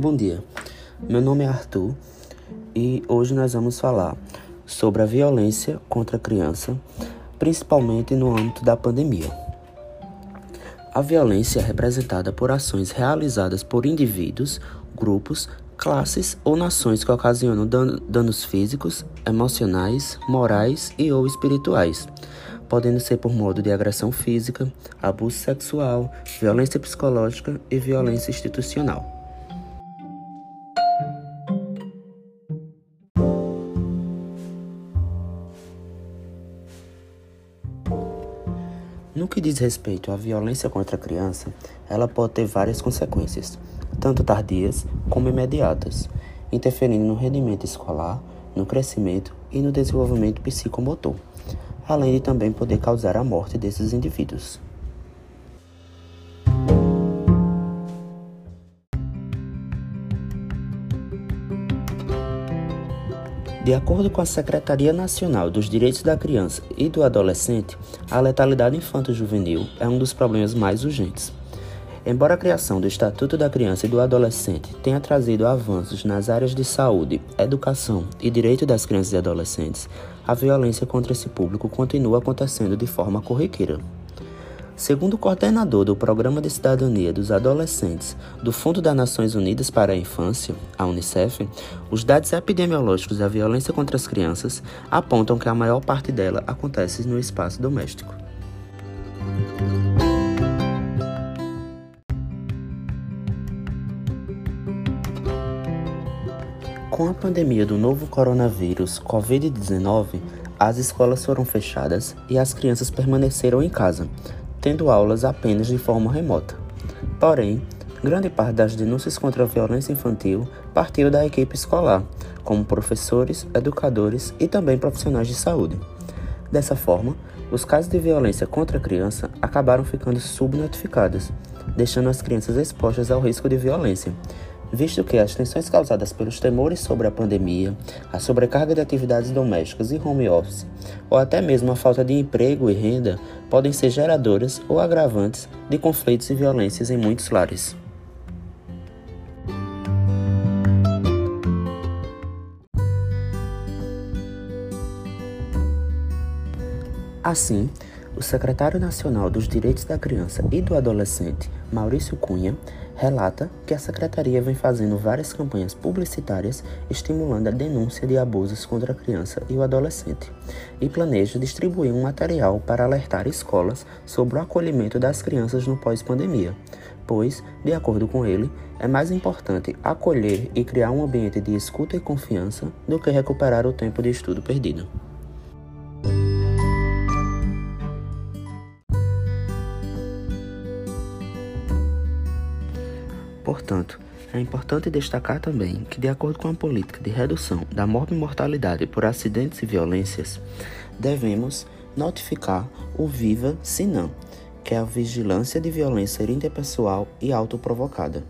Bom dia, meu nome é Arthur e hoje nós vamos falar sobre a violência contra a criança, principalmente no âmbito da pandemia. A violência é representada por ações realizadas por indivíduos, grupos, classes ou nações que ocasionam danos físicos, emocionais, morais e ou espirituais, podendo ser por modo de agressão física, abuso sexual, violência psicológica e violência institucional. No que diz respeito à violência contra a criança, ela pode ter várias consequências, tanto tardias como imediatas, interferindo no rendimento escolar, no crescimento e no desenvolvimento psicomotor, além de também poder causar a morte desses indivíduos. De acordo com a Secretaria Nacional dos Direitos da Criança e do Adolescente, a letalidade infanto-juvenil é um dos problemas mais urgentes. Embora a criação do Estatuto da Criança e do Adolescente tenha trazido avanços nas áreas de saúde, educação e direito das crianças e adolescentes, a violência contra esse público continua acontecendo de forma corriqueira. Segundo o coordenador do Programa de Cidadania dos Adolescentes do Fundo das Nações Unidas para a Infância, a Unicef, os dados epidemiológicos da violência contra as crianças apontam que a maior parte dela acontece no espaço doméstico. Com a pandemia do novo coronavírus Covid-19, as escolas foram fechadas e as crianças permaneceram em casa, tendo aulas apenas de forma remota. Porém, grande parte das denúncias contra a violência infantil partiu da equipe escolar, como professores, educadores e também profissionais de saúde. Dessa forma, os casos de violência contra a criança acabaram ficando subnotificados, deixando as crianças expostas ao risco de violência, visto que as tensões causadas pelos temores sobre a pandemia, a sobrecarga de atividades domésticas e home office, ou até mesmo a falta de emprego e renda, podem ser geradoras ou agravantes de conflitos e violências em muitos lares. Assim, o secretário nacional dos Direitos da Criança e do Adolescente, Maurício Cunha, relata que a secretaria vem fazendo várias campanhas publicitárias estimulando a denúncia de abusos contra a criança e o adolescente e planeja distribuir um material para alertar escolas sobre o acolhimento das crianças no pós-pandemia, pois, de acordo com ele, é mais importante acolher e criar um ambiente de escuta e confiança do que recuperar o tempo de estudo perdido. Portanto, é importante destacar também que, de acordo com a política de redução da morte-mortalidade por acidentes e violências, devemos notificar o Viva Sinam, que é a vigilância de violência interpessoal e autoprovocada.